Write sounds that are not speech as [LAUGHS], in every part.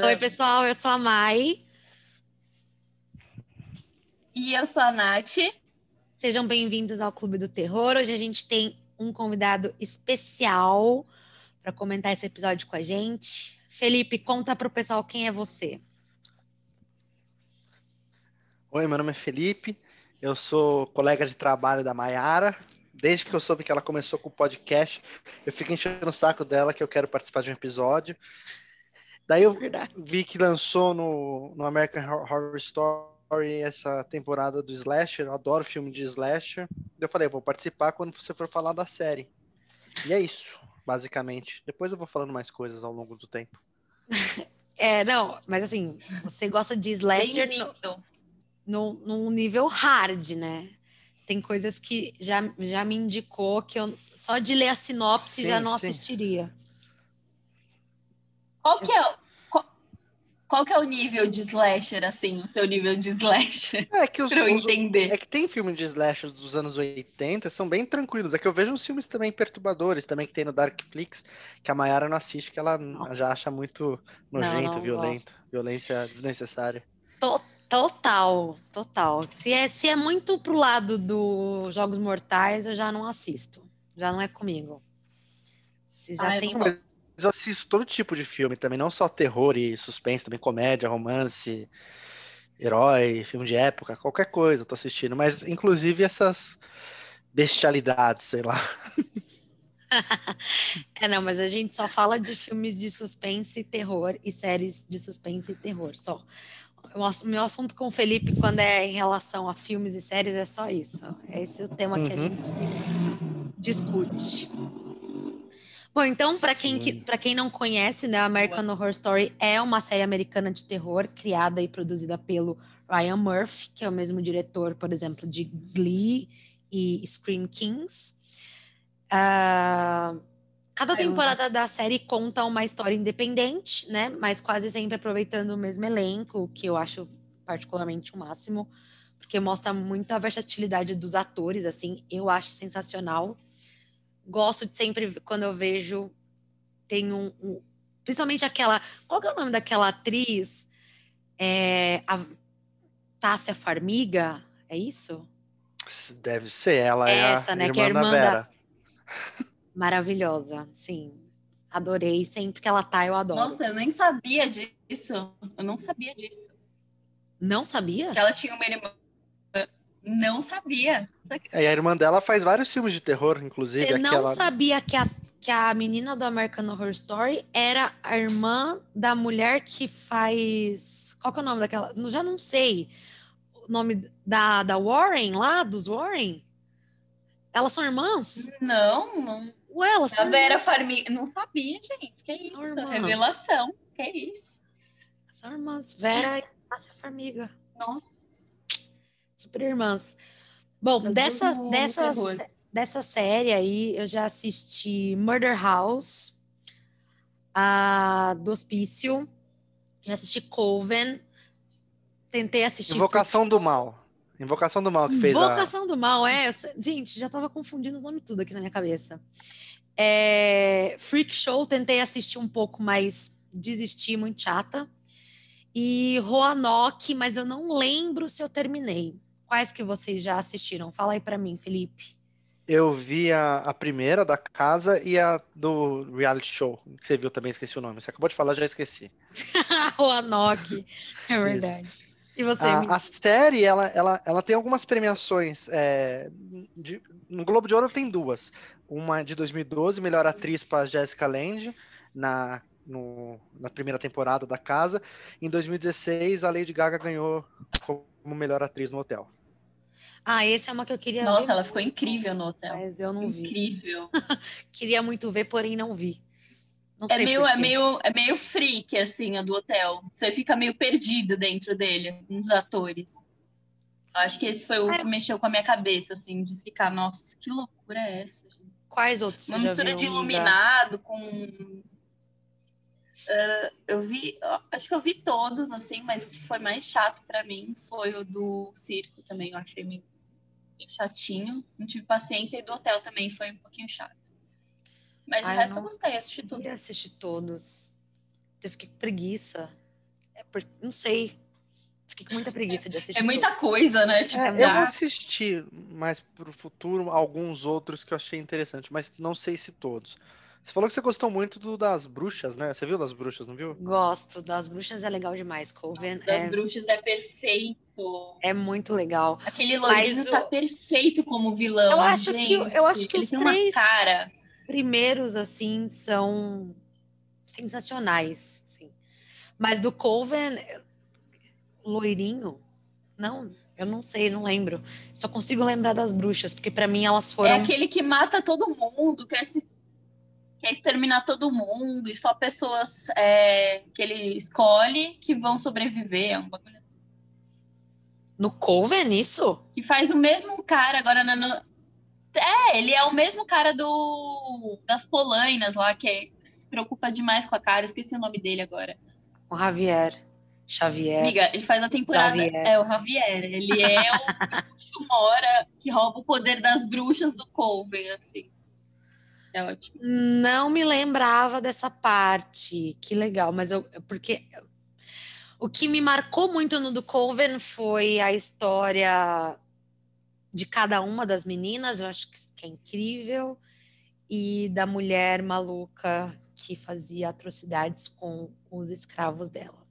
Oi, pessoal, eu sou a Mai. E eu sou a Nath. Sejam bem-vindos ao Clube do Terror. Hoje a gente tem um convidado especial para comentar esse episódio com a gente. Felipe, conta para o pessoal quem é você. Oi, meu nome é Felipe. Eu sou colega de trabalho da Maiara. Desde que eu soube que ela começou com o podcast, eu fico enchendo o saco dela que eu quero participar de um episódio. Daí eu Verdade. vi que lançou no, no American Horror Story essa temporada do Slasher. Eu adoro filme de Slasher. Eu falei, vou participar quando você for falar da série. E é isso, basicamente. Depois eu vou falando mais coisas ao longo do tempo. [LAUGHS] É, não, mas assim, você gosta de Slasher no, no, num nível hard, né? Tem coisas que já, já me indicou que eu só de ler a sinopse sim, já não sim. assistiria. Qual que é, qual, qual, que é o nível de slasher, assim, o seu nível de slasher? É que os, [LAUGHS] pra eu entender. É que tem filme de slasher dos anos 80, são bem tranquilos. É que eu vejo uns filmes também perturbadores, também que tem no Darkflix, que a Mayara não assiste, que ela não. já acha muito nojento, não, não violento, gosto. violência desnecessária. Total, total. Se é, se é muito pro lado dos Jogos Mortais, eu já não assisto. Já não é comigo. Se já ah, tem. Mas eu assisto todo tipo de filme também, não só terror e suspense, também comédia, romance, herói, filme de época, qualquer coisa eu tô assistindo, mas inclusive essas bestialidades, sei lá. [LAUGHS] é, não, mas a gente só fala de filmes de suspense e terror e séries de suspense e terror, só. O meu assunto com o Felipe, quando é em relação a filmes e séries, é só isso. É esse o tema uhum. que a uhum. gente discute. Bom, então, para quem, quem não conhece, né, American Horror Story é uma série americana de terror criada e produzida pelo Ryan Murphy, que é o mesmo diretor, por exemplo, de Glee e Scream Kings. Uh, cada temporada da série conta uma história independente, né? Mas quase sempre aproveitando o mesmo elenco, que eu acho particularmente o máximo, porque mostra muito a versatilidade dos atores, assim, eu acho sensacional gosto de sempre, quando eu vejo, tem um, um principalmente aquela, qual que é o nome daquela atriz? É, a Tássia Farmiga, é isso? Deve ser, ela é Essa, né, irmã que é a irmã da Vera. Da... [LAUGHS] Maravilhosa, sim. Adorei, sempre que ela tá, eu adoro. Nossa, eu nem sabia disso. Eu não sabia disso. Não sabia? Que ela tinha uma irmã não sabia. E a irmã dela faz vários filmes de terror, inclusive. Você não aquela... sabia que a, que a menina do American Horror Story era a irmã da mulher que faz. Qual que é o nome daquela? Já não sei. O nome da, da Warren lá, dos Warren? Elas são irmãs? Não, não. Ué, elas são. A Vera Farmiga. Não sabia, gente. Que são isso? Irmãs. Revelação. Que isso? São irmãs. Vera e Tássia Farmiga. Nossa. Super Irmãs. Bom, dessa, dessa, dessa série aí, eu já assisti Murder House, a do Hospício, já assisti Coven, tentei assistir... Invocação do Mal. Invocação do Mal que fez Invocação a... do Mal, é. Gente, já tava confundindo os nomes tudo aqui na minha cabeça. É, Freak Show, tentei assistir um pouco, mas desisti, muito chata. E Roanoke, mas eu não lembro se eu terminei. Quais que vocês já assistiram? Fala aí para mim, Felipe. Eu vi a, a, primeira da casa e a do reality show, que você viu também, esqueci o nome. Você acabou de falar, já esqueci. [LAUGHS] o Anok, [LAUGHS] é verdade. Isso. E você? A, a, série, ela, ela, ela tem algumas premiações. É, de, no Globo de Ouro tem duas. Uma de 2012, melhor atriz para Jessica Lange, na, no, na primeira temporada da casa. Em 2016, a Lady Gaga ganhou como melhor atriz no hotel. Ah, esse é uma que eu queria Nossa, ver. ela ficou incrível no hotel. Mas eu não incrível. vi. Incrível. [LAUGHS] queria muito ver, porém não vi. Não é, meio, é, meio, é meio freak, assim, a do hotel. Você fica meio perdido dentro dele, nos atores. Acho que esse foi o é. que mexeu com a minha cabeça, assim, de ficar, nossa, que loucura é essa, gente? Quais outros Uma mistura de iluminado com Uh, eu vi, acho que eu vi todos, assim, mas o que foi mais chato para mim foi o do circo também. Eu achei meio chatinho. Não tive paciência e do hotel também foi um pouquinho chato. Mas Ai, o resto eu, eu gostei, assisti tudo. Eu assisti todos. Eu fiquei com preguiça. é por- não sei. Fiquei com muita preguiça de assistir. É muita tudo. coisa, né? Tipo, É, eu assisti mais pro futuro alguns outros que eu achei interessante, mas não sei se todos. Você falou que você gostou muito do das bruxas, né? Você viu das bruxas, não viu? Gosto das bruxas, é legal demais. Coven Nossa, das é, bruxas é perfeito. é muito legal. Aquele loirinho Mas o- tá perfeito como vilão. Eu acho que- gente. eu acho que Ele os três-. Primeiros, assim, são sensacionais, assim. Mas do Coven, loirinho, não, eu não sei, não lembro. Só consigo lembrar das bruxas, porque pra mim elas É foram aquele que mata todo mundo, quer, se... quer exterminar todo mundo, e só pessoas é, que ele escolhe que vão sobreviver. É um bagulho assim. no Coven, isso? Que faz o mesmo cara agora na. no- É, ele é o mesmo cara do das Polainas lá, que é- se preocupa demais com a cara. Esqueci o nome dele agora. Com Javier, Xavier. Amiga, ele faz a temporada. Javier. É o Javier. Ele é o bruxo Mora que rouba o poder das bruxas do Coven, assim. É ótimo. Não me lembrava dessa parte. Que legal, mas eu porque o que me marcou muito no do Coven foi a história de cada uma das meninas, eu acho que é incrível, e da mulher maluca que fazia atrocidades com os escravos dela.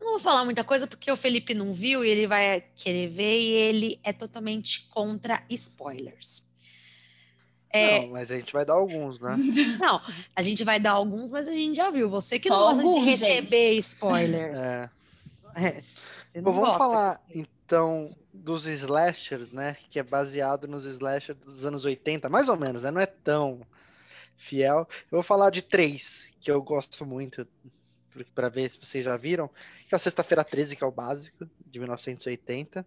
Não vou falar muita coisa porque o Felipe não viu e ele vai querer ver e ele é totalmente contra spoilers. É, Não, mas a gente vai dar alguns, né? [LAUGHS] não, a gente vai dar alguns, mas a gente já viu. Você que Só não gosta alguns, de receber spoilers. É. É, você não Bom, vamos gosta. falar então dos slashers, né? Que é baseado nos slashers dos anos 80, mais ou menos, né? Não é tão fiel. Eu vou falar de três que eu gosto muito, para ver se vocês já viram. Que é o Sexta-feira 13, que é o básico, de 1980.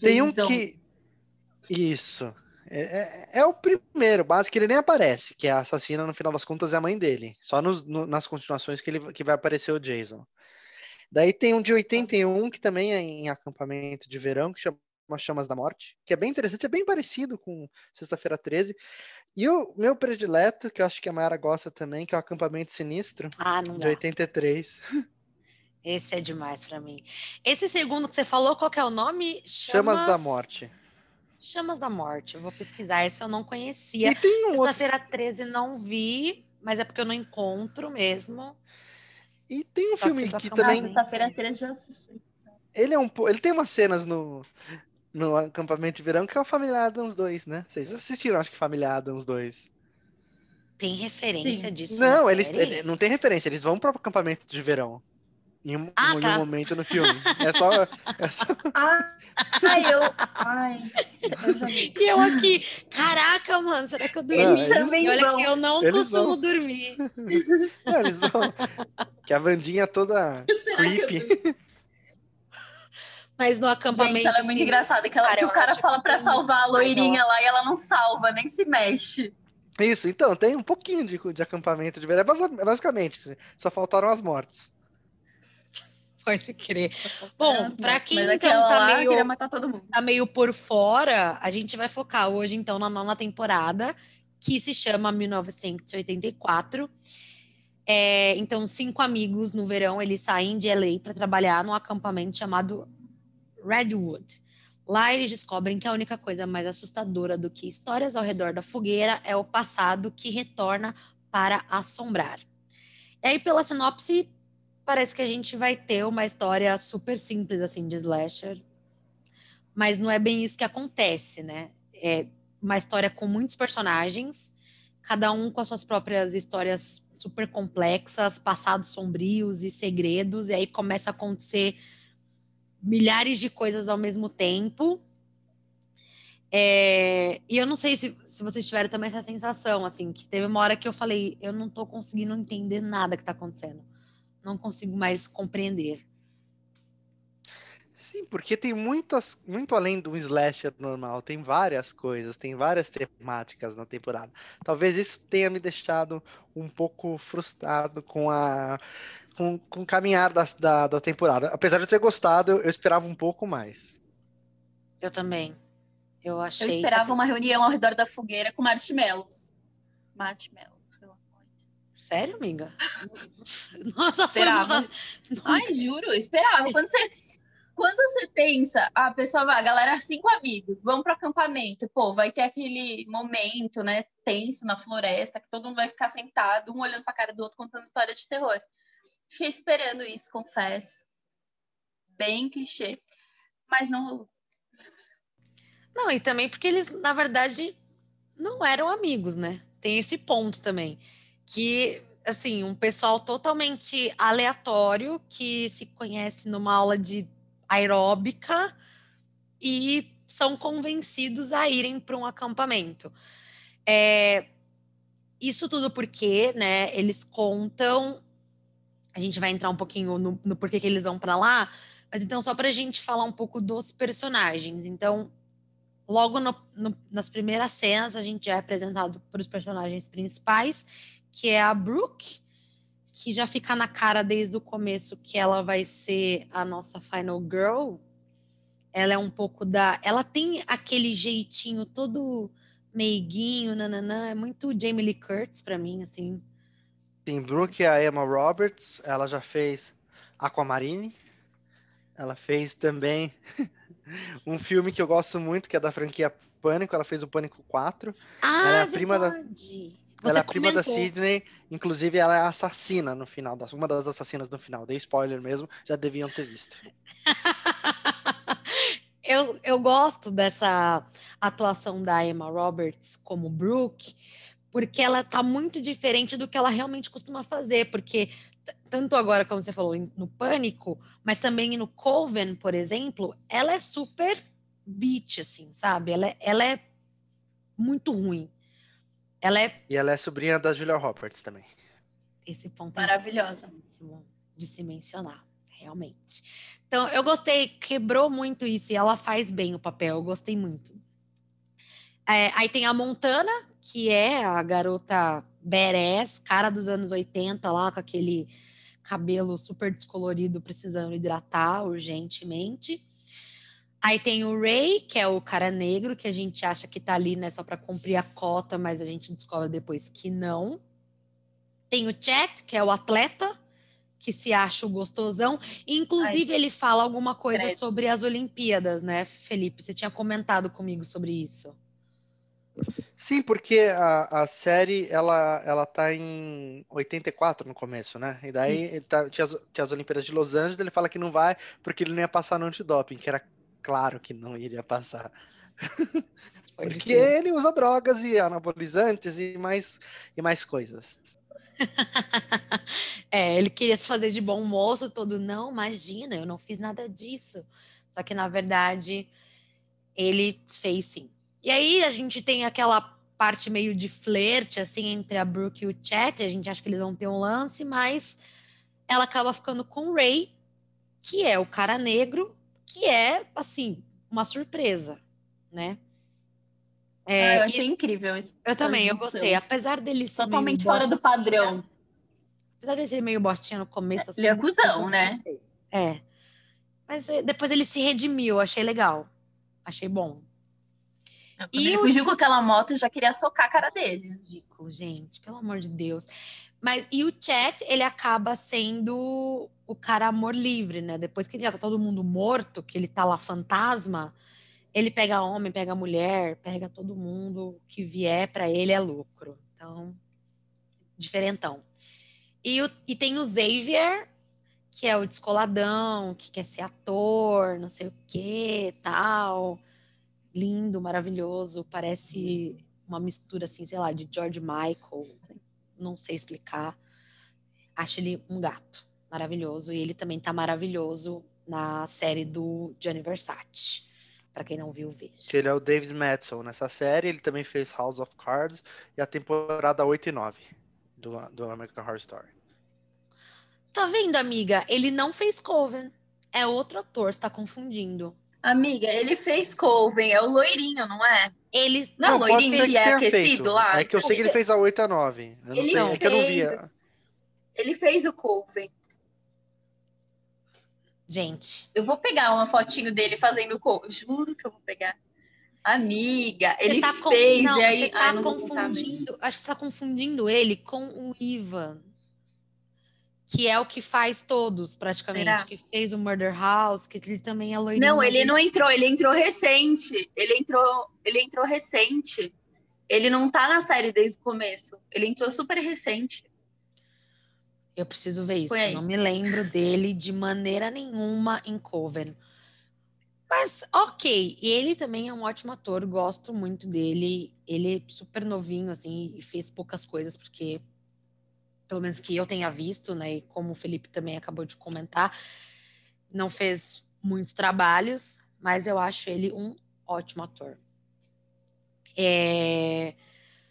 Tem um Jason. que. Isso. É, é- é o primeiro, básico, que ele nem aparece, que é a assassina, no final das contas, é a mãe dele. Só nos- no- nas continuações que, ele, que vai aparecer o Jason. Daí tem um de 81, que também é em acampamento de verão, que chama Chamas da Morte, que é bem interessante, é bem parecido com Sexta-feira 13. E o meu predileto, que eu acho que a Mayara gosta também, que é o Acampamento Sinistro, Ah, não de dá. 83. Esse é demais pra mim. Esse segundo que você falou, qual que é o nome? Chamas da Morte. Chamas da Morte. Eu vou pesquisar. Esse eu não conhecia. E tem um outro Sexta-feira 13 não vi, mas é porque eu não encontro mesmo. E tem um Só que filme que Ah, também. sexta-feira 13 já assisti. Ele é um Ele tem umas cenas no, no acampamento de verão que é o Família Adams 2, né? Vocês assistiram, acho que Família Adams 2. Tem referência Sim. disso Não, na eles ele- não tem referência, eles vão para o acampamento de verão. Em um, Ah, em um tá. momento no filme. É só. é só- [LAUGHS] Ah, ai, eu. Ai, eu. E eu aqui, caraca, mano, será que eu dormi? Eles também olha vão. que eu não Eles costumo vão. dormir. Não, [LAUGHS] eles vão. Que a Vandinha é toda [LAUGHS] creepy. Mas no acampamento. Gente, ela é muito sim, engraçada. Que, ela, Cara, que o cara fala tem salvar a loirinha nossa. lá e ela não salva, nem se mexe. Isso, então, tem um pouquinho de, de acampamento de verão. É basi- Basicamente, só faltaram as mortes. Pode crer. Bom, Mas pra quem então tá lá meio, matar todo mundo. tá meio por fora, a gente vai focar hoje então na nona temporada, que se chama 1984. É, então, cinco amigos no verão, eles saem de LA para trabalhar num acampamento chamado Redwood. Lá eles descobrem que a única coisa mais assustadora do que histórias ao redor da fogueira é o passado que retorna para assombrar. E aí, pela sinopse, parece que a gente vai ter uma história super simples assim de slasher, mas não é bem isso que acontece, né? É uma história com muitos personagens, cada um com as suas próprias histórias super complexas, passados sombrios e segredos, e aí começa a acontecer milhares de coisas ao mesmo tempo. É, e eu não sei se, se vocês tiveram também essa sensação, assim, que teve uma hora que eu falei, eu não tô conseguindo entender nada que tá acontecendo. Não consigo mais compreender. Sim, porque tem muitas, muito além do slasher normal, tem várias coisas, tem várias temáticas na temporada. Talvez isso tenha me deixado um pouco frustrado com a com, com o caminhar da, da, da temporada. Apesar de eu ter gostado, eu esperava um pouco mais. Eu também. Eu achei. Eu esperava assim, uma reunião ao redor da fogueira com marshmallows. Marshmallows. Sério, amiga? [LAUGHS] Nossa, esperava. Foi Ai, juro, esperava. Quando você, quando você pensa, a pessoa vai, a galera, cinco amigos, vão para acampamento, pô, vai ter aquele momento, né, tenso na floresta, que todo mundo vai ficar sentado, um olhando para a cara do outro, contando história de terror. Fiquei esperando isso, confesso. Bem clichê, mas não rolou. Não, e também porque eles, na verdade, não eram amigos, né? Tem esse ponto também. Que, assim, um pessoal totalmente aleatório que se conhece numa aula de aeróbica e são convencidos a irem para um acampamento. É, isso tudo porque, né, eles contam. A gente vai entrar um pouquinho no, no porquê que eles vão para lá, mas então, só para a gente falar um pouco dos personagens. Então, logo no, no, nas primeiras cenas, a gente é apresentado para os personagens principais, que é a Brooke, que já fica na cara desde o começo que ela vai ser a nossa final girl. Ela é um pouco da. Ela tem aquele jeitinho todo meiguinho, nananã. É muito Jamie Lee Curtis para mim, assim. Sim, Brooke é a Emma Roberts. Ela já fez Aquamarine. Ela fez também [LAUGHS] um filme que eu gosto muito, que é da franquia Pânico. Ela fez o Pânico 4. Ah, ela é a prima da. Você ela é prima da Sidney, inclusive ela é assassina no final, uma das assassinas no final. Dei spoiler mesmo, já deviam ter visto. [LAUGHS] eu, eu gosto dessa atuação da Emma Roberts como Brooke, porque ela tá muito diferente do que ela realmente costuma fazer, porque tanto agora, como você falou, no Pânico, mas também no Coven, por exemplo, ela é super bitch, assim, sabe? Ela, é, ela é muito ruim. Ela é. E ela é sobrinha da Julia Roberts também. Esse ponto é maravilhosa de se mencionar, realmente. Então, eu gostei, quebrou muito isso e ela faz bem o papel, eu gostei muito. É, aí tem a Montana, que é a garota badass, cara dos anos 80 lá, com aquele cabelo super descolorido, precisando hidratar urgentemente. Aí tem o Ray, que é o cara negro, que a gente acha que tá ali, né, só para cumprir a cota, mas a gente descobre depois que não. Tem o Chet, que é o atleta, que se acha o gostosão. Inclusive, Ai, ele fala alguma coisa credo. sobre as Olimpíadas, né, Felipe? Você tinha comentado comigo sobre isso. Sim, porque a, a série ela, ela tá em 84 no começo, né? E daí tá, tinha, as, tinha as Olimpíadas de Los Angeles, ele fala que não vai porque ele não ia passar no antidoping, que era claro que não iria passar. [LAUGHS] Porque ele usa drogas e anabolizantes e mais, e mais coisas. [LAUGHS] é, ele queria se fazer de bom moço, todo, não, imagina, eu não fiz nada disso. Só que, na verdade, ele fez sim. E aí a gente tem aquela parte meio de flerte, assim, entre a Brooke e o Chat, a gente acha que eles vão ter um lance, mas ela acaba ficando com o Ray, que é o cara negro, que é, assim, uma surpresa, né? É, ah, eu achei e... incrível isso. Eu também, eu gostei. Apesar dele ser totalmente fora do padrão. Apesar dele ser meio bostinho no começo, assim, ele é cuzão, né? É. Mas eh, depois ele se redimiu, achei legal. Achei bom. Eu e o... fugiu com aquela moto e já queria socar a cara dele. Ridículo, gente, pelo amor de Deus. Mas e o Chat, ele acaba sendo o cara amor livre, né? Depois que já tá todo mundo morto, que ele tá lá fantasma, ele pega homem, pega mulher, pega todo mundo que vier para ele é lucro. Então, diferentão. E, o, e tem o Xavier, que é o descoladão, que quer ser ator, não sei o que, tal. Lindo, maravilhoso, parece uma mistura assim, sei lá, de George Michael, não sei explicar. Acho ele um gato maravilhoso. E ele também tá maravilhoso na série do Gianni Versace. Para quem não viu, veja. Ele é o David Madsen nessa série. Ele também fez House of Cards e a temporada 8 e 9 do, do American Horror Story. Tá vendo, amiga? Ele não fez Coven. É outro ator, você tá confundindo. Amiga, ele fez Coven, é o loirinho, não é? Ele... Não, não loirinho que, é aquecido feito. lá. É que eu sei que ele fez a 8 a 9. Eu não ele sei, fez... é que eu não via. Ele fez o Coven. Gente. Eu vou pegar uma fotinho dele fazendo cor. Juro que eu vou pegar. Amiga, você ele tá fez. Não, e aí... você tá Ai, confundindo. Acho que você tá confundindo ele com o Ivan. Que é o que faz todos, praticamente. Será? Que fez o Murder House, que ele também é loirinho. Não, ele não entrou, ele entrou recente. Ele entrou, ele entrou recente. Ele não tá na série desde o começo. Ele entrou super recente. Eu preciso ver isso. Não me lembro dele de maneira nenhuma em Coven. Mas, ok. E ele também é um ótimo ator, gosto muito dele. Ele é super novinho, assim, e fez poucas coisas, porque, pelo menos que eu tenha visto, né? E como o Felipe também acabou de comentar, não fez muitos trabalhos, mas eu acho ele um ótimo ator. É...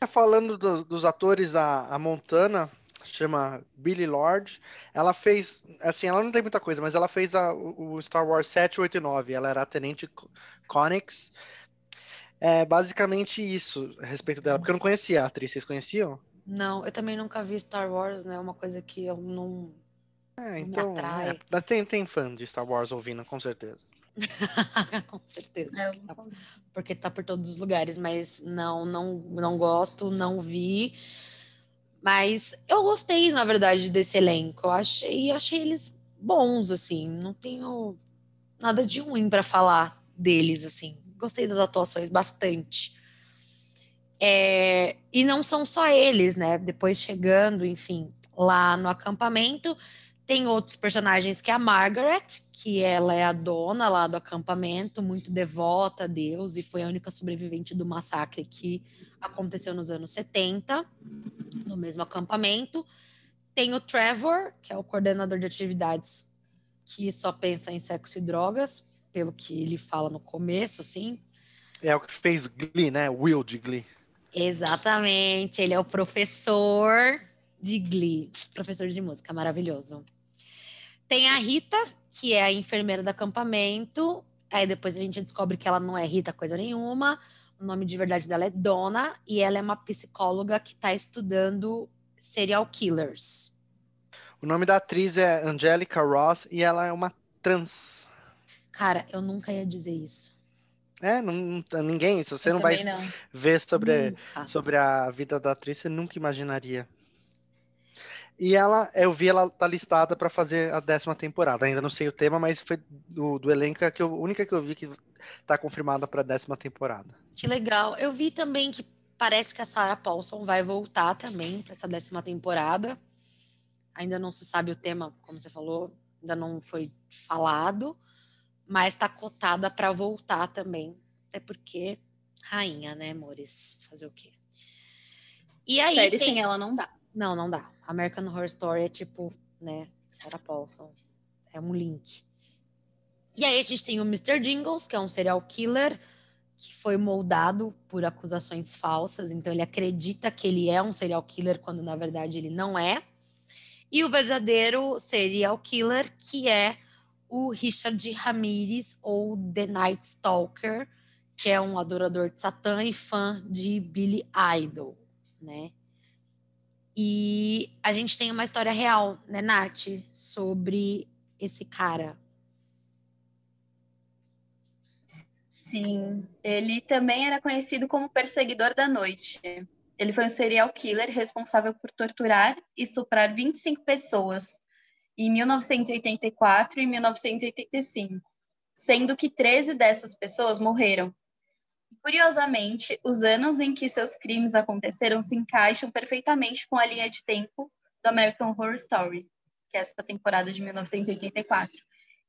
Falando do, dos atores, a, a Montana chama Billy Lord. Ela fez, assim, ela não tem muita coisa, mas ela fez a, o Star Wars 7, 8 e 9. Ela era a Tenente Connex. É basicamente isso a respeito dela, porque eu não conhecia a atriz. Vocês conheciam? Não, eu também nunca vi Star Wars, né? Uma coisa que eu não. É, então. É, tem, tem fã de Star Wars ouvindo, com certeza. [LAUGHS] com certeza. É, porque tá, porque tá por todos os lugares, mas não, não, não gosto, não vi. Mas eu gostei, na verdade, desse elenco. Eu achei, achei eles bons, assim. Não tenho nada de ruim para falar deles, assim. Gostei das atuações bastante. É, e não são só eles, né? Depois chegando, enfim, lá no acampamento, tem outros personagens que é a Margaret, que ela é a dona lá do acampamento, muito devota a Deus e foi a única sobrevivente do massacre que aconteceu nos anos 70 no mesmo acampamento. Tem o Trevor, que é o coordenador de atividades que só pensa em sexo e drogas, pelo que ele fala no começo, assim. É o que fez Glee, né? Will de Glee. Exatamente, ele é o professor de Glee, professor de música, maravilhoso. Tem a Rita, que é a enfermeira do acampamento. Aí depois a gente descobre que ela não é Rita coisa nenhuma. O nome de verdade dela é Donna e ela é uma psicóloga que está estudando serial killers. O nome da atriz é Angelica Ross e ela é uma trans. Cara, eu nunca ia dizer isso. É, não, ninguém, se você eu não vai não. ver sobre, sobre a vida da atriz, você nunca imaginaria. E ela, eu vi ela tá listada para fazer a décima temporada. Ainda não sei o tema, mas foi do, do elenco que eu, a única que eu vi que tá confirmada para a décima temporada. Que legal. Eu vi também que parece que a Sarah Paulson vai voltar também para essa décima temporada. Ainda não se sabe o tema, como você falou, ainda não foi falado, mas está cotada para voltar também. Até porque rainha, né, amores? Fazer o quê? E aí Série tem... sem ela não dá. Não, não dá. American Horror Story é tipo, né, Sarah Paulson. É um link. E aí a gente tem o Mr. Jingles, que é um serial killer que foi moldado por acusações falsas, então ele acredita que ele é um serial killer quando na verdade ele não é. E o verdadeiro serial killer, que é o Richard Ramirez, ou The Night Stalker, que é um adorador de Satã e fã de Billy Idol, né? E a gente tem uma história real, né, Nath, sobre esse cara. Sim, ele também era conhecido como perseguidor da noite. Ele foi um serial killer responsável por torturar e estuprar 25 pessoas em 1984 e 1985, sendo que 13 dessas pessoas morreram Curiosamente, os anos em que seus crimes aconteceram se encaixam perfeitamente com a linha de tempo do American Horror Story, que é essa temporada de 1984.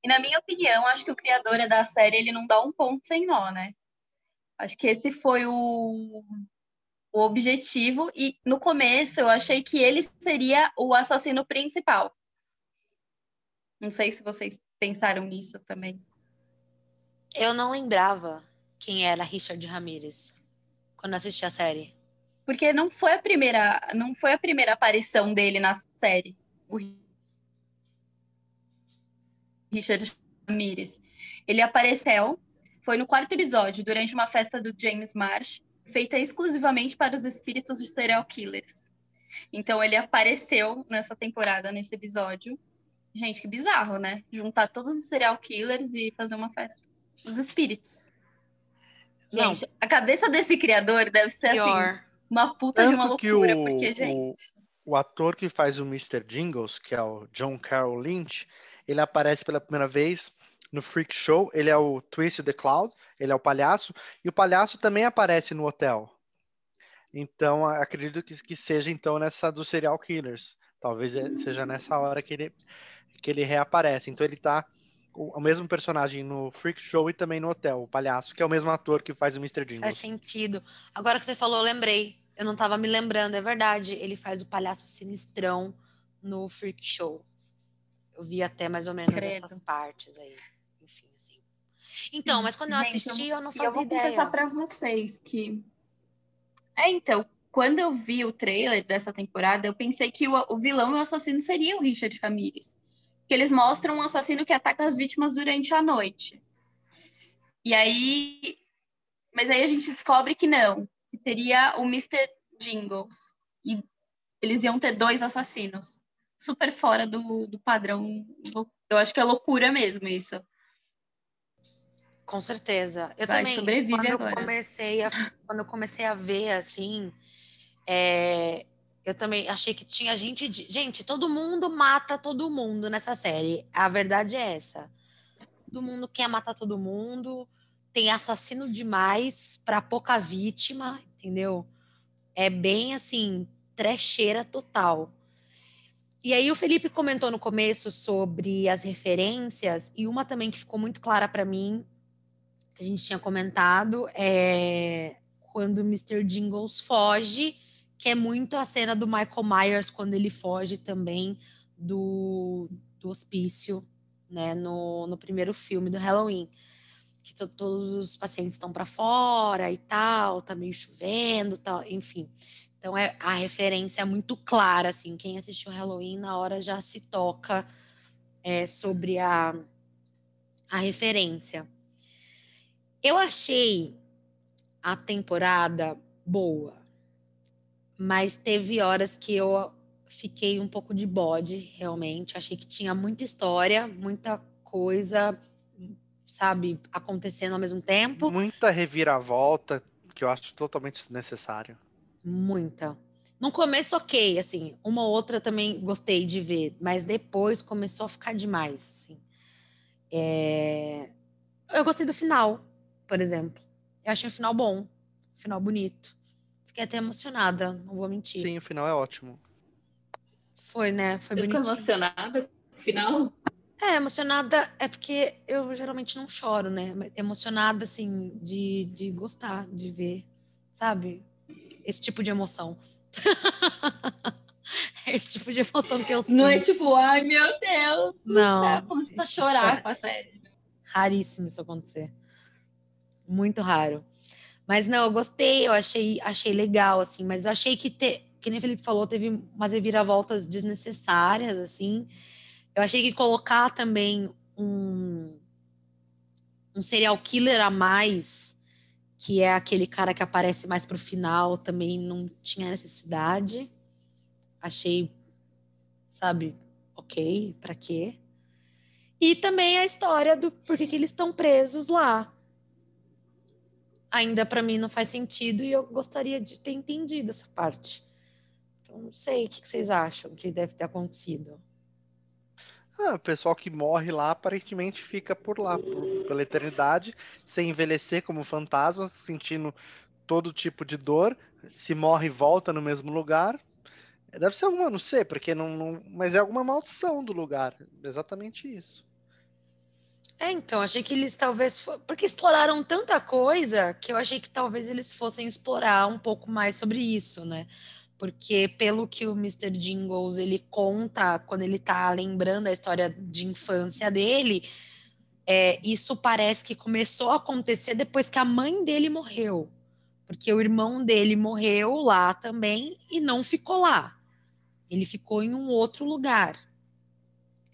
E na minha opinião, acho que o criador da série ele não dá um ponto sem nó, né? Acho que esse foi o, o objetivo e no começo eu achei que ele seria o assassino principal. Não sei se vocês pensaram nisso também. Eu não lembrava quem era Richard Ramirez quando assisti a série? Porque não foi a primeira, não foi a primeira aparição dele na série. O Richard Ramirez. Ele apareceu, foi no quarto episódio, durante uma festa do James Marsh, feita exclusivamente para os espíritos de serial killers. Então ele apareceu nessa temporada, nesse episódio. Gente, que bizarro, né? Juntar todos os serial killers e fazer uma festa dos espíritos. Gente, Não. a cabeça desse criador deve ser assim, Pior. assim, uma puta Tanto de uma loucura, o, porque, gente. O, o ator que faz o Mr. Jingles, que é o John Carroll Lynch, ele aparece pela primeira vez no Freak Show. Ele é o Twist the Cloud, ele é o palhaço, e o palhaço também aparece no hotel. Então, acredito que, que seja então nessa dos serial killers. Talvez é, seja nessa hora que ele, que ele reaparece. Então, ele tá o, o, mesmo personagem no Freak Show e também no Hotel, o palhaço, que é o mesmo ator que faz o Mr. Jingle. Faz sentido. Agora que você falou, eu lembrei. Eu não tava me lembrando, é verdade. Ele faz o palhaço sinistrão no Freak Show. Eu vi até mais ou menos Credo. essas partes aí. Enfim, assim. Então, mas quando eu assisti, eu não fazia ideia. Eu vou ideia. confessar pra vocês que. É, então, quando eu vi o trailer dessa temporada, eu pensei que o, o vilão e o assassino seria o Richard Ramirez que eles mostram um assassino que ataca as vítimas durante a noite. E aí. Mas aí a gente descobre que não, que teria o Mr. Jingles. E eles iam ter dois assassinos. Super fora do, do padrão. Eu acho que é loucura mesmo isso. Com certeza. Eu Vai, também, quando agora. eu comecei a, quando eu comecei a ver assim, é, eu também achei que tinha gente. De... Gente, todo mundo mata todo mundo nessa série. A verdade é essa. Todo mundo quer matar todo mundo. Tem assassino demais para pouca vítima, entendeu? É bem assim, trecheira total. E aí o Felipe comentou no começo sobre as referências e uma também que ficou muito clara para mim, que a gente tinha comentado, é quando Mr. Jingles foge que é muito a cena do Michael Myers quando ele foge também do, do hospício, né, no, no primeiro filme do Halloween. Que to, todos os pacientes estão para fora e tal, tá meio chovendo, tal, enfim. Então é a referência é muito clara, assim, quem assistiu Halloween na hora já se toca é, sobre a, a referência. Eu achei a temporada boa mas teve horas que eu fiquei um pouco de bode, realmente. Achei que tinha muita história, muita coisa, sabe, acontecendo ao mesmo tempo. Muita reviravolta que eu acho totalmente desnecessário. Muita. No começo, ok, assim, uma ou outra também gostei de ver, mas depois começou a ficar demais, assim. É... Eu gostei do final, por exemplo. Eu achei o final bom, o final bonito. Fiquei até emocionada, não vou mentir. Sim, o final é ótimo. Foi, né? Foi Você bonitinho. ficou emocionada com o final? É, emocionada é porque eu geralmente não choro, né? Emocionada, assim, de, de gostar, de ver, sabe? Esse tipo de emoção. [LAUGHS] Esse tipo de emoção que eu Não é tipo, ai meu Deus. Não. É, começa a chorar com a série. Raríssimo isso acontecer. Muito raro. Mas não, eu gostei, eu achei, achei legal, assim, mas eu achei que, te, que nem o Felipe falou, teve umas reviravoltas desnecessárias, assim. Eu achei que colocar também um, um serial killer a mais, que é aquele cara que aparece mais pro final, também não tinha necessidade. Achei, sabe, ok, para quê? E também a história do porquê que eles estão presos lá ainda para mim não faz sentido e eu gostaria de ter entendido essa parte. Então, não sei o que vocês acham que deve ter acontecido. Ah, o pessoal que morre lá aparentemente fica por lá, por, pela eternidade, sem envelhecer como fantasma, sentindo todo tipo de dor. Se morre, volta no mesmo lugar. Deve ser alguma, não sei, porque não, não mas é alguma maldição do lugar. Exatamente isso. É, então, achei que eles talvez. Porque exploraram tanta coisa que eu achei que talvez eles fossem explorar um pouco mais sobre isso, né? Porque, pelo que o Mr. Jingles ele conta quando ele tá lembrando a história de infância dele, é, isso parece que começou a acontecer depois que a mãe dele morreu. Porque o irmão dele morreu lá também e não ficou lá. Ele ficou em um outro lugar.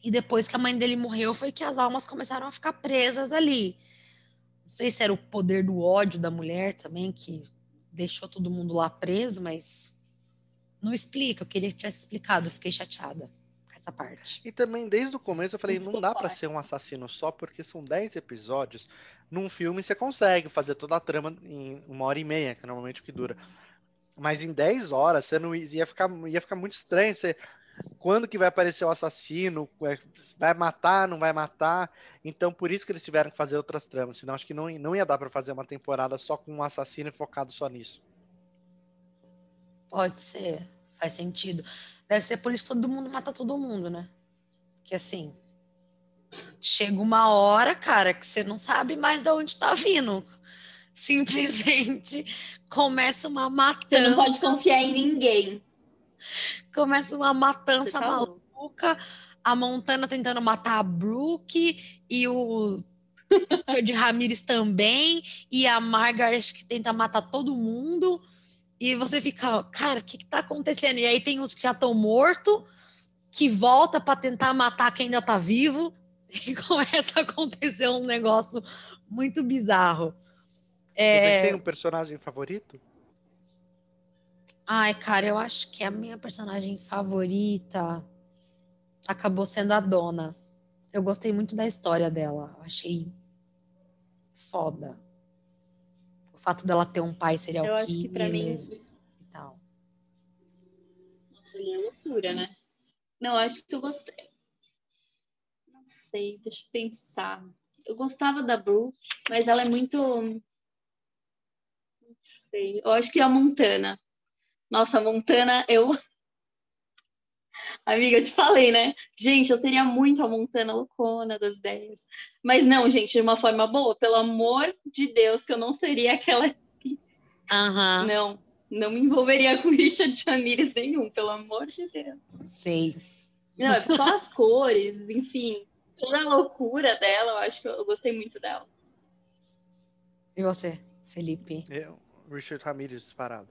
E depois que a mãe dele morreu, foi que as almas começaram a ficar presas ali. Não sei se era o poder do ódio da mulher também, que deixou todo mundo lá preso, mas não explica. Eu queria que tivesse explicado, eu fiquei chateada com essa parte. E também, desde o começo, eu falei, Não não dá claro. ser um assassino só, porque são 10 episódios. Num filme você consegue fazer toda a trama em uma hora e meia, que é normalmente o que dura. Mas em 10 horas, você não ia ficar, ia ficar muito estranho. Você, quando que vai aparecer o assassino? É, Vai matar, não vai matar? Então, por isso que eles tiveram que fazer outras tramas. Senão, acho que não, não ia dar pra fazer uma temporada só com um assassino e focado só nisso. Pode ser, faz sentido. Deve ser por isso que todo mundo mata todo mundo, né? Que assim, chega uma hora, cara, que você não sabe mais de onde tá vindo. Simplesmente começa uma Você não pode matança, confiar em ninguém. Começa uma matança tá maluca, a Montana tentando matar a Brooke e o de Ramirez também, e a Margaret que tenta matar todo mundo. E você fica, cara, o que, que tá acontecendo? E aí tem uns que já estão mortos, que volta para tentar matar quem ainda tá vivo, [LAUGHS] e começa a acontecer um negócio muito bizarro. Vocês É, têm um personagem favorito? Ai, cara, eu acho que a minha personagem favorita acabou sendo a Dona. Eu gostei muito da história dela. Achei foda. O fato dela ter um pai serial Eu acho que pra killer mim. e tal. Nossa, ali é loucura, né? Não, acho que eu gostei. Não sei, deixa eu pensar. Eu gostava da Brooke, mas ela é muito. Não sei. Eu acho que a Montana. Nossa, a Montana, eu. [LAUGHS] Amiga, eu te falei, né? Gente, eu seria muito a Montana loucona das ideias. Mas não, gente, de uma forma boa. Pelo amor de Deus, que eu não seria aquela Aham, Não, não me envolveria com Richard Ramirez nenhum, pelo amor de Deus. sei. Não, é só as cores, enfim, toda a loucura dela, eu acho que eu gostei muito dela. E você, Felipe? Eu, Richard Ramirez disparado.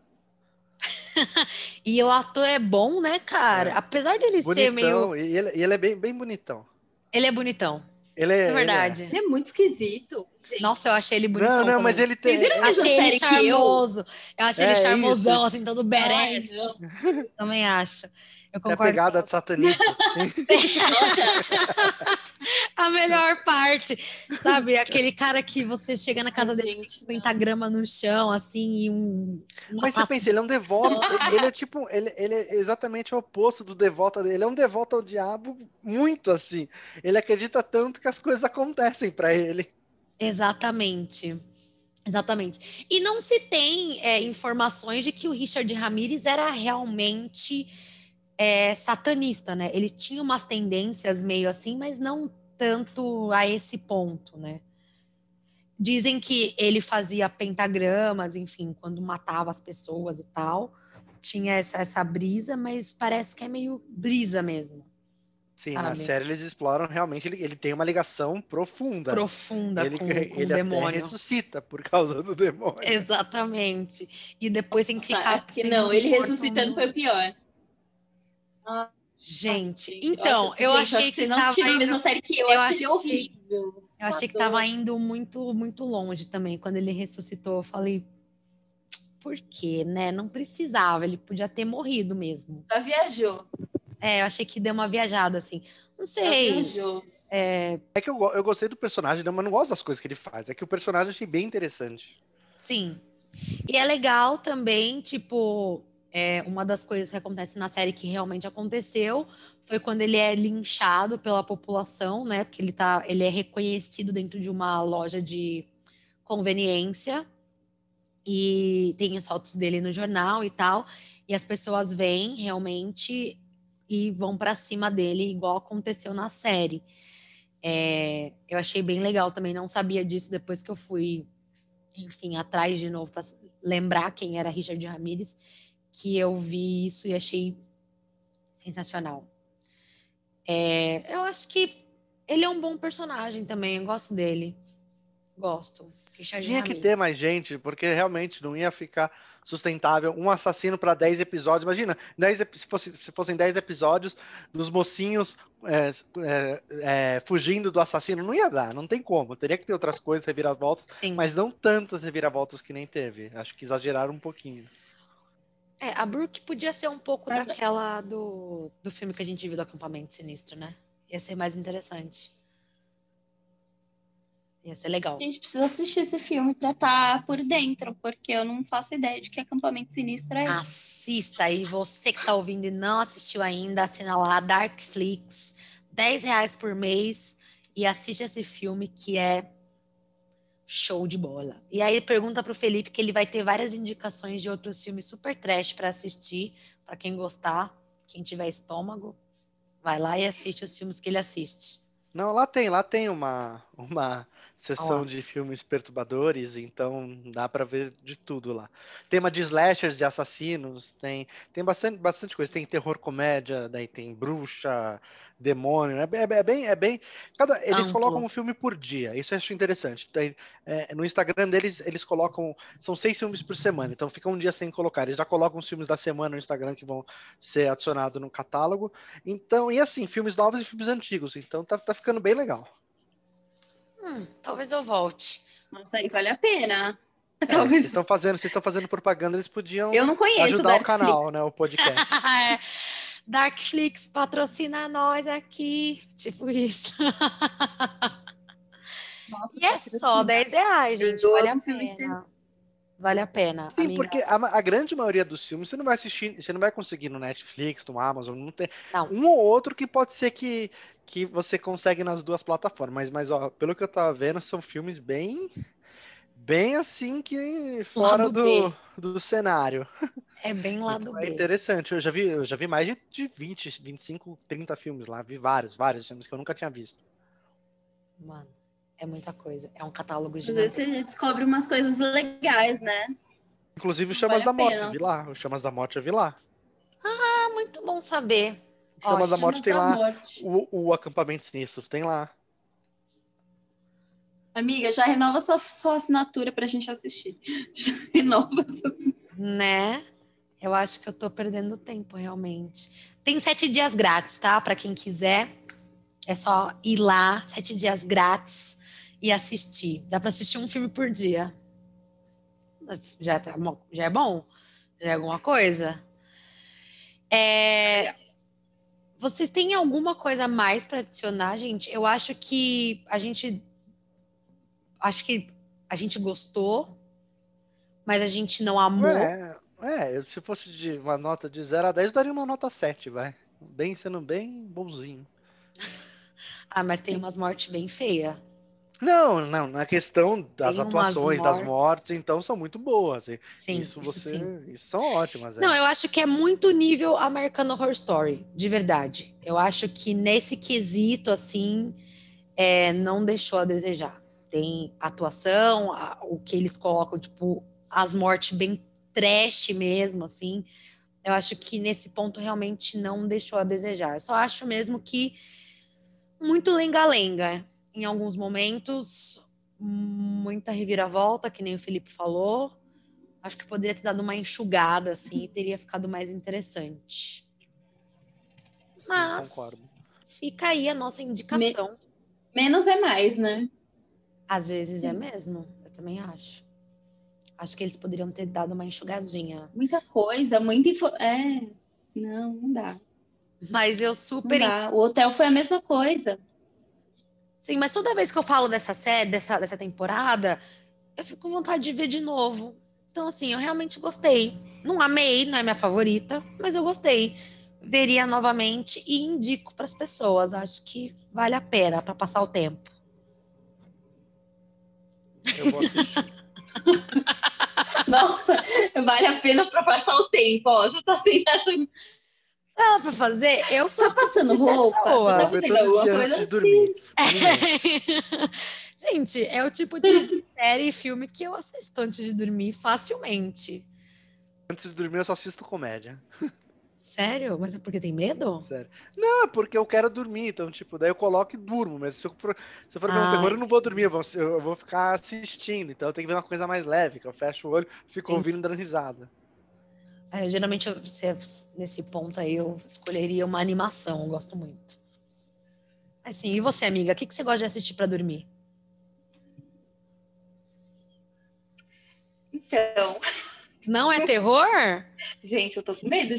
[LAUGHS] E o ator é bom, né, cara? É. Apesar dele ser meio. Bonitão, e ele, e ele é bem, bem bonitão. Ele é bonitão. Ele é, É ele verdade. Ele é muito esquisito, gente. Nossa, eu achei ele é- bonitão. Não, não, mas também. ele tem. Vocês viram a mesma Achei ele série que eu? charmoso. Eu achei É, ele charmosão, isso. assim, todo não. [LAUGHS] Também acho. Eu Tem a concordo. pegada de satanista. assim. [LAUGHS] A melhor parte, sabe? Aquele cara que você chega na casa dele gente, tem 50 gramas no chão, assim, e um. Mas você pensa, ele é um devoto. ele é tipo, ele, ele é exatamente o oposto do devoto dele. Ele é um devoto ao diabo muito assim. Ele acredita tanto que as coisas acontecem pra ele. Exatamente. Exatamente. E não se tem é, informações de que o Richard Ramirez era realmente é, satanista, né? Ele tinha umas tendências meio assim, mas não tanto a esse ponto, né? Dizem que ele fazia pentagramas, enfim, quando matava as pessoas e tal. Tinha essa, essa brisa, mas parece que é meio brisa mesmo. Sim, na Sabe? série eles exploram realmente. Ele, ele tem uma ligação profunda. Profunda ele com, com [LAUGHS] ele o demônio. ressuscita por causa do demônio. Exatamente. E depois tem que ficar. que sendo não, ele ressuscitando foi o pior. Ah, Gente, então, eu gente, achei que não tava assistiram a indo, mesma série que eu, eu achei achei- horrível. eu achei que tava indo muito, muito longe também. Quando ele ressuscitou, eu falei, por quê, né? Não precisava, ele podia ter morrido mesmo. Já viajou. É, eu achei que deu uma viajada, assim. Não Já sei. viajou. É, É que eu, eu gostei do personagem, mas não gosto das coisas que ele faz. É que o personagem eu achei bem interessante. sim. E é legal também, tipo, é, uma das coisas que acontece na série que realmente aconteceu foi quando ele é linchado pela população, né? Porque ele tá, ele é reconhecido dentro de uma loja de conveniência e tem as fotos dele no jornal e tal, e as pessoas vêm realmente e vão para cima dele, igual aconteceu na série. É, eu achei bem legal também, não sabia disso depois que eu fui, enfim, atrás de novo para lembrar quem era Richard Ramirez, que eu vi isso e achei sensacional. É, eu acho que ele é um bom personagem também, eu gosto dele. Gosto. Tinha que ter mais gente, porque realmente não ia ficar sustentável um assassino para 10 episódios. Imagina, 10, ep- se, fosse, se fossem 10 episódios dos mocinhos é, é, é, fugindo do assassino, não ia dar, não tem como. Teria que ter outras coisas, reviravoltas, Sim. mas não tantas reviravoltas que nem teve. Acho que exageraram um pouquinho. É, a Brooke podia ser um pouco Ah, daquela do, do filme que a gente viu do acampamento sinistro, né? Ia ser mais interessante. Ia ser legal. A gente precisa assistir esse filme pra estar por dentro, porque eu não faço ideia de que acampamento sinistro é. Assista aí, você que tá ouvindo e não assistiu ainda, assina lá Darkflix, 10 reais por mês e assiste esse filme que é show de bola. E aí pergunta pro Felipe que ele vai ter várias indicações de outros filmes super trash para assistir, para quem gostar, quem tiver estômago, vai lá e assiste os filmes que ele assiste. Não, lá tem, lá tem uma, uma sessão de filmes perturbadores, então dá pra ver de tudo lá. Tem uma de slashers, de assassinos, tem, tem bastante, bastante coisa. Tem terror comédia, daí tem bruxa, demônio, é, bem- é bem, é bem. Cada, eles Amplo. colocam um filme por dia, isso eu acho interessante. Daí, é, no Instagram deles, eles colocam, são seis filmes por semana, então fica um dia sem colocar. Eles já colocam os filmes da semana no Instagram que vão ser adicionados no catálogo. Então, e assim, filmes novos e filmes antigos. Então tá, tá ficando bem legal. Hum, talvez eu volte. Nossa, aí vale a pena. É, [LAUGHS] vocês Talvez. estão fazendo, vocês estão fazendo propaganda, eles podiam Eu não conheço ajudar o Darkflix. canal, né? O podcast. [LAUGHS] É. Darkflix patrocina nós aqui, tipo isso. Nossa, E é patrocina. só 10 reais, gente. Vale a filme pena. Vale a pena. Sim, amiga. porque a, a grande maioria dos filmes você não vai assistir, você não vai conseguir no Netflix, no Amazon, não tem Não. um ou outro que pode ser que, que você consegue nas duas plataformas, mas, mas ó, pelo que eu tava vendo, são filmes bem bem assim que fora Lado do, do cenário. É bem lá do Então é B. interessante. Eu já vi, eu já vi mais de, de 20, 25, 30 filmes lá, vi vários, vários filmes que eu nunca tinha visto. Mano, é muita coisa. É um catálogo Às vezes você descobre umas coisas legais, né? Inclusive o Chamas Vale da Morte, eu vi lá. O Chamas da Morte eu vi lá. Ah, muito bom saber. O Chamas da. Morte tem da lá morte. o, o acampamento sinistro, tem lá. Amiga, já renova sua, sua assinatura pra gente assistir. [LAUGHS] Já renova sua Né? Eu acho que eu tô perdendo tempo, realmente. Tem sete dias grátis, tá? Pra quem quiser. É só ir lá, sete dias grátis e assistir. Dá pra assistir um filme por dia. Já, tá bom, já é bom? Já é alguma coisa? É, Vocês têm alguma coisa a mais para adicionar, gente? Eu acho que a gente. Acho que a gente gostou, mas a gente não amou. É, é, se fosse de uma nota de 0 a 10, eu daria uma nota 7, vai. Bem, sendo bem bonzinho. [LAUGHS] Ah, mas tem umas mortes bem feias. Não, não, na questão das Tem atuações, das mortes. mortes, então são muito boas. e Sim, isso você, isso são ótimas. é. Não, eu acho que é muito nível American Horror Story, de verdade. Eu acho que nesse quesito, assim, é, não deixou a desejar. Tem atuação, a- o que eles colocam, tipo, as mortes bem trash mesmo, assim. Eu acho que nesse ponto realmente não deixou a desejar. Eu só acho mesmo que muito lenga-lenga. Em alguns momentos, muita reviravolta, que nem o Felipe falou. Acho que poderia ter dado uma enxugada, assim, e teria ficado mais interessante. Sim, mas- concordo. Fica aí a nossa indicação. Menos é mais, né? Às vezes é mesmo, eu também acho. Acho que eles poderiam ter dado uma enxugadinha. Muita coisa, muita info... É. Não, não dá. Mas eu Não super. dá. O hotel foi a mesma coisa. Sim, mas toda vez que eu falo dessa série, dessa, dessa temporada, eu fico com vontade de ver de novo. Então, assim, eu realmente gostei. Não amei, não é minha favorita, mas eu gostei. Veria novamente e indico para as pessoas. Acho que vale a pena para passar o tempo. Eu vou assistir. [LAUGHS] Nossa, vale a pena pra passar o tempo. Ó, você tá sem nada. Dá para fazer? Eu sou Tá tipo passando roupa? Pessoa. tá alguma coisa antes de assim? dormir. [LAUGHS] Gente, é o tipo de série e filme que eu assisto antes de dormir facilmente. Antes de dormir, eu só assisto comédia. Sério? Mas é porque tem medo? Sério. Não, é porque eu quero dormir, então, tipo, daí eu coloco e durmo. Mas se eu for, se eu for ver um Ah. terror, eu não vou dormir, eu vou, eu vou ficar assistindo. Então eu tenho que ver uma coisa mais leve, que eu fecho o olho, fico Entendi. ouvindo e dando risada. É, geralmente, eu- se- nesse ponto aí, eu escolheria uma animação. Eu gosto muito. Assim, e você, amiga? O que, que você gosta de assistir para dormir? Então, Não é terror? [LAUGHS] Gente, eu tô com medo.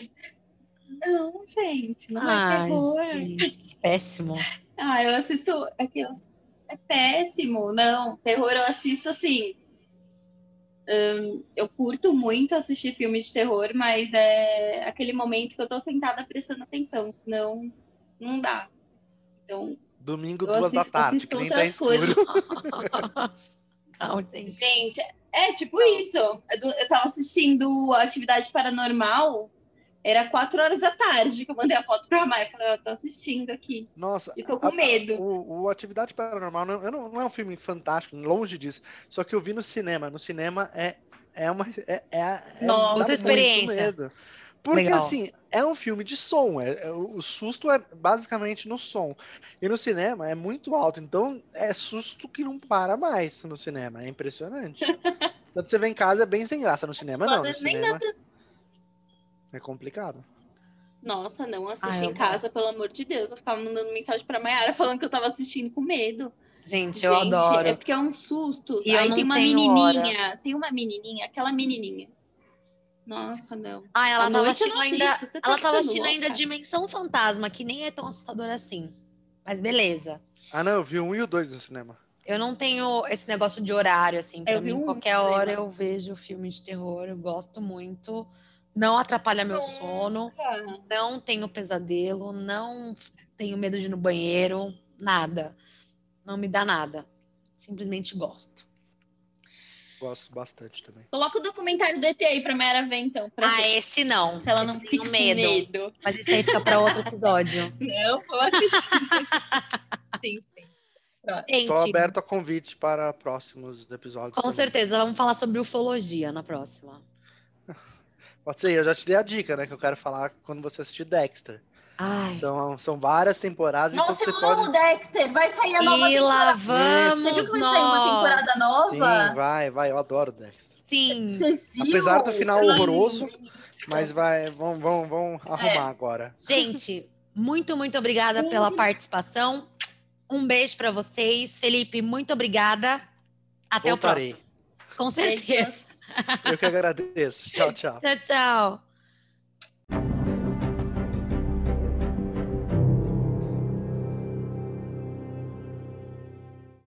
Não, gente, não é Ai, terror. gente, péssimo. Ah, eu assisto. É, eu- é péssimo. Não, terror eu assisto assim. Hum, eu curto muito assistir filme de terror, mas é aquele momento que eu tô sentada prestando atenção, senão não dá. Então, Domingo, duas da assisto- tarde, assisto tá outras escuro. coisas. [LAUGHS] Não, gente. gente, é tipo isso. Eu tava assistindo Atividade Paranormal, era quatro horas da tarde que eu mandei a foto pra Mai. Falei, eu tô assistindo aqui. Nossa, E tô com a- medo. O, o Atividade Paranormal não, eu não, não é um filme fantástico, longe disso. Só que eu vi no cinema. No cinema é, é uma. É, é, é Nossa, muito experiência. medo. Porque Legal. assim, é um filme de som. É, é- o susto é basicamente no som. E no cinema é muito alto. Então é susto que não para mais no cinema. É impressionante. [LAUGHS] Tanto você vem em casa é bem sem graça. No cinema Tipo, não. às vezes nem cinema dá é complicado. Nossa, não assisti Ah, em casa, gosto. pelo amor de Deus. Eu ficava mandando mensagem pra Mayara falando que eu tava assistindo com medo. Gente, eu Gente, adoro. É porque é um susto. E Aí tem uma menininha, tem uma menininha, aquela menininha. Nossa, não. Ah, ela À tava assistindo ainda. tá ela tava assistindo ainda? Dimensão Fantasma, que nem é tão assustador assim. Mas beleza. Ah, não, eu vi o um e o dois no cinema. Eu não tenho esse negócio de horário, assim. Pra Eu vi mim, um qualquer no hora cinema. eu vejo filme de terror, eu gosto muito. Não atrapalha meu sono, não tenho pesadelo, não tenho medo de ir no banheiro, nada. Não me dá nada. Simplesmente gosto. Gosto bastante também. Coloca o documentário do ET aí pra Mayara ver, então. Pra Ah, ver esse não. se ela Esse não eu fica medo. medo. Mas isso aí fica para outro episódio. [LAUGHS] Não, vou assistir. [LAUGHS] sim, sim. Estou aberto a convite para próximos episódios. com também. certeza, vamos falar sobre ufologia na próxima. Pode ser, eu já te dei a dica, né? Que eu quero falar quando você assistir Dexter. Ai, São, são várias temporadas, Nossa, então eu você amo pode. Dexter. Vai sair a nova e lá temporada. Você viu vamos que vai sair uma nós. temporada nova? Sim, vai, vai, eu adoro Dexter. Sim. Você? Apesar do final Sim. horroroso, Mas vai, vão, vão, vão arrumar agora. Gente, muito, muito obrigada Gente. pela participação. Um beijo para vocês. Felipe, muito obrigada. Até Voltarei. o próximo. Com certeza. Eu que agradeço. Tchau, tchau. Tchau, tchau.